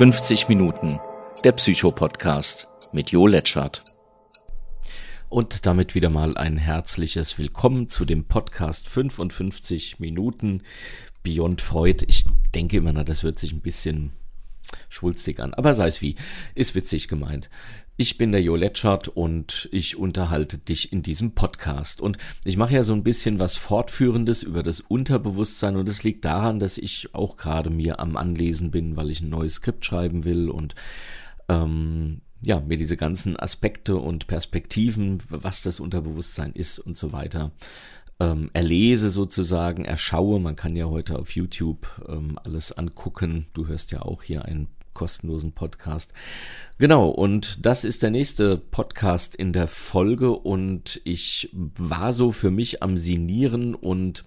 50 Minuten, der Psycho-Podcast mit Jo Letschert. Und damit wieder mal ein herzliches Willkommen zu dem Podcast 55 Minuten Beyond Freud. Ich denke immer, das hört sich ein bisschen schwulstig an, aber sei es wie, ist witzig gemeint. Ich bin der Jo Letschert und ich unterhalte dich in diesem Podcast. Und ich mache ja so ein bisschen was Fortführendes über das Unterbewusstsein und es liegt daran, dass ich auch gerade mir am Anlesen bin, weil ich ein neues Skript schreiben will und ähm, ja, mir diese ganzen Aspekte und Perspektiven, was das Unterbewusstsein ist und so weiter, ähm, erlese sozusagen, erschaue. Man kann ja heute auf YouTube ähm, alles angucken. Du hörst ja auch hier einen kostenlosen Podcast. Genau, und das ist der nächste Podcast in der Folge und ich war so für mich am Sinieren und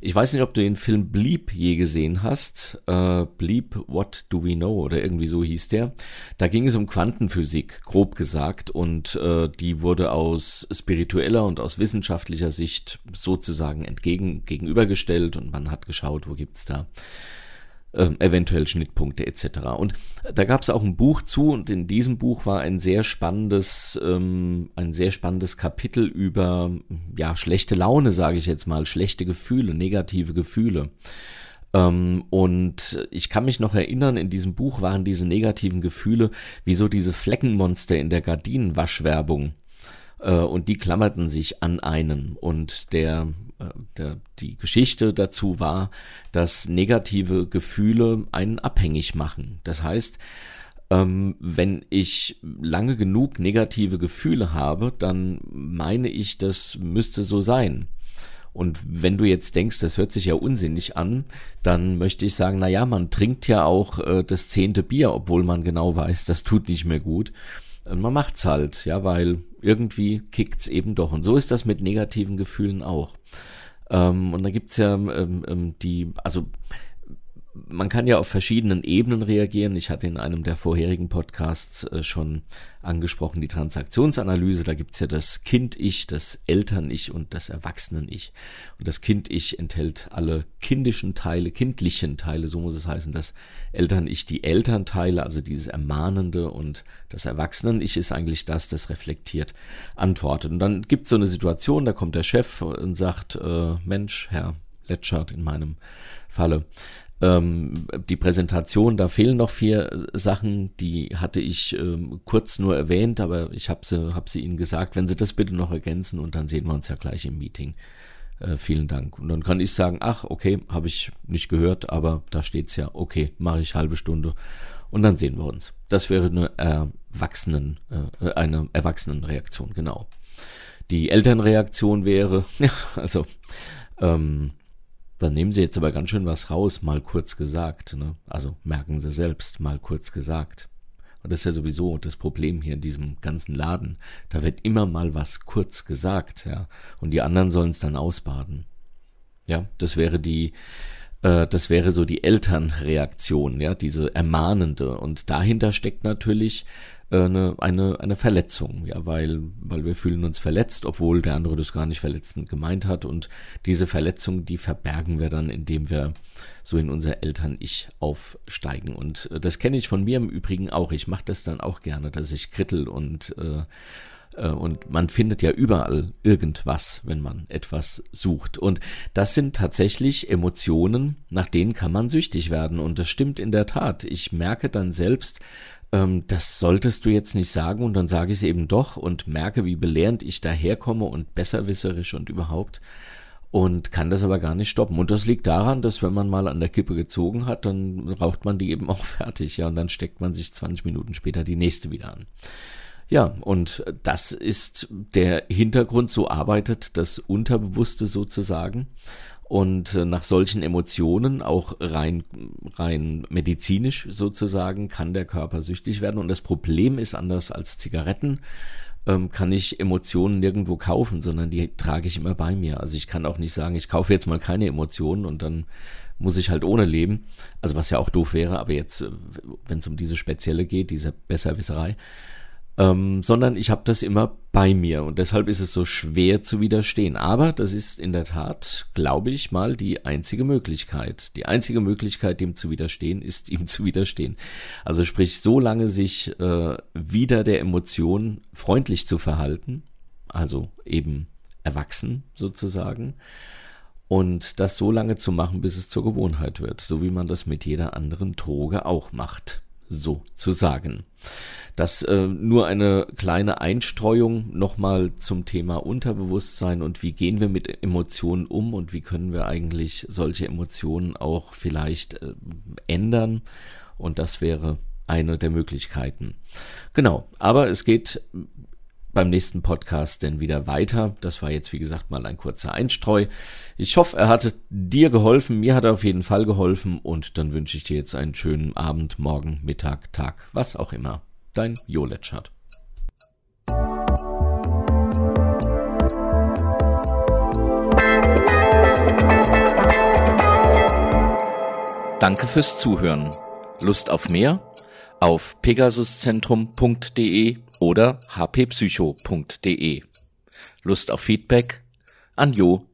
ich weiß nicht, ob du den Film Bleep je gesehen hast. Äh, Bleep, What Do We Know oder irgendwie so hieß der. Da ging es um Quantenphysik, grob gesagt, und äh, die wurde aus spiritueller und aus wissenschaftlicher Sicht sozusagen entgegen gegenübergestellt und man hat geschaut, wo gibt's da äh, eventuell Schnittpunkte etc. Und da gab es auch ein Buch zu und in diesem Buch war ein sehr spannendes, ähm, ein sehr spannendes Kapitel über ja schlechte Laune, sage ich jetzt mal, schlechte Gefühle, negative Gefühle. Ähm, und ich kann mich noch erinnern, in diesem Buch waren diese negativen Gefühle wie so diese Fleckenmonster in der Gardinenwaschwerbung äh, und die klammerten sich an einen und der der, die Geschichte dazu war, dass negative Gefühle einen abhängig machen. Das heißt, ähm, wenn ich lange genug negative Gefühle habe, dann meine ich, das müsste so sein. Und wenn du jetzt denkst, das hört sich ja unsinnig an, dann möchte ich sagen, na ja, man trinkt ja auch äh, das zehnte Bier, obwohl man genau weiß, das tut nicht mehr gut. Man macht's halt, ja, weil irgendwie kickt's eben doch. Und so ist das mit negativen Gefühlen auch. Ähm, und da gibt's ja ähm, ähm, die, also man kann ja auf verschiedenen Ebenen reagieren. Ich hatte in einem der vorherigen Podcasts äh, schon angesprochen die Transaktionsanalyse. Da gibt's ja das Kind-Ich, das Eltern-Ich und das Erwachsenen-Ich. Und das Kind-Ich enthält alle kindischen Teile, kindlichen Teile, so muss es heißen. Das Eltern-Ich die Elternteile, also dieses Ermahnende und das Erwachsenen-Ich ist eigentlich das, das reflektiert antwortet. Und dann gibt's so eine Situation, da kommt der Chef und sagt, äh, Mensch, Herr Letschert in meinem Falle, ähm, die Präsentation, da fehlen noch vier Sachen, die hatte ich ähm, kurz nur erwähnt, aber ich habe sie, hab sie Ihnen gesagt, wenn Sie das bitte noch ergänzen und dann sehen wir uns ja gleich im Meeting. Äh, vielen Dank. Und dann kann ich sagen, ach, okay, habe ich nicht gehört, aber da steht's ja, okay, mache ich halbe Stunde und dann sehen wir uns. Das wäre eine Erwachsenen, äh, eine Erwachsenenreaktion, genau. Die Elternreaktion wäre, ja, also ähm, dann nehmen Sie jetzt aber ganz schön was raus, mal kurz gesagt. Ne? Also merken Sie selbst, mal kurz gesagt. Und das ist ja sowieso das Problem hier in diesem ganzen Laden. Da wird immer mal was kurz gesagt, ja. Und die anderen sollen es dann ausbaden. Ja, das wäre die, äh, das wäre so die Elternreaktion, ja, diese ermahnende. Und dahinter steckt natürlich äh, eine, eine, eine Verletzung, ja, weil, weil wir fühlen uns verletzt, obwohl der andere das gar nicht verletzend gemeint hat. Und diese Verletzung, die verbergen wir dann, indem wir so in unser Eltern-Ich aufsteigen. Und äh, das kenne ich von mir im Übrigen auch. Ich mache das dann auch gerne, dass ich krittel und äh, und man findet ja überall irgendwas, wenn man etwas sucht. Und das sind tatsächlich Emotionen, nach denen kann man süchtig werden. Und das stimmt in der Tat. Ich merke dann selbst, ähm, das solltest du jetzt nicht sagen und dann sage ich es eben doch und merke, wie belehrend ich daherkomme und besserwisserisch und überhaupt und kann das aber gar nicht stoppen. Und das liegt daran, dass wenn man mal an der Kippe gezogen hat, dann raucht man die eben auch fertig, ja, und dann steckt man sich 20 Minuten später die nächste wieder an. Ja, und das ist der Hintergrund, so arbeitet das Unterbewusste sozusagen. Und äh, nach solchen Emotionen, auch rein, rein medizinisch sozusagen, kann der Körper süchtig werden. Und das Problem ist anders als Zigaretten, ähm, kann ich Emotionen nirgendwo kaufen, sondern die trage ich immer bei mir. Also ich kann auch nicht sagen, ich kaufe jetzt mal keine Emotionen und dann muss ich halt ohne leben. Also was ja auch doof wäre, aber jetzt, äh, wenn es um diese spezielle geht, diese Besserwisserei, ähm, sondern ich habe das immer bei mir und deshalb ist es so schwer zu widerstehen. Aber das ist in der Tat, glaube ich mal, die einzige Möglichkeit. Die einzige Möglichkeit, dem zu widerstehen, ist ihm zu widerstehen. Also sprich, so lange sich äh, wieder der Emotion freundlich zu verhalten, also eben erwachsen sozusagen, und das so lange zu machen, bis es zur Gewohnheit wird, so wie man das mit jeder anderen Droge auch macht, sozusagen. Das äh, nur eine kleine Einstreuung nochmal zum Thema Unterbewusstsein und wie gehen wir mit Emotionen um und wie können wir eigentlich solche Emotionen auch vielleicht äh, ändern. Und das wäre eine der Möglichkeiten. Genau, aber es geht beim nächsten Podcast denn wieder weiter. Das war jetzt, wie gesagt, mal ein kurzer Einstreu. Ich hoffe, er hatte dir geholfen. Mir hat er auf jeden Fall geholfen. Und dann wünsche ich dir jetzt einen schönen Abend, Morgen, Mittag, Tag, was auch immer. Dein Jo Letschert. Danke fürs Zuhören. Lust auf mehr? Auf pegasuszentrum.de oder hppsycho.de. Lust auf Feedback? an jo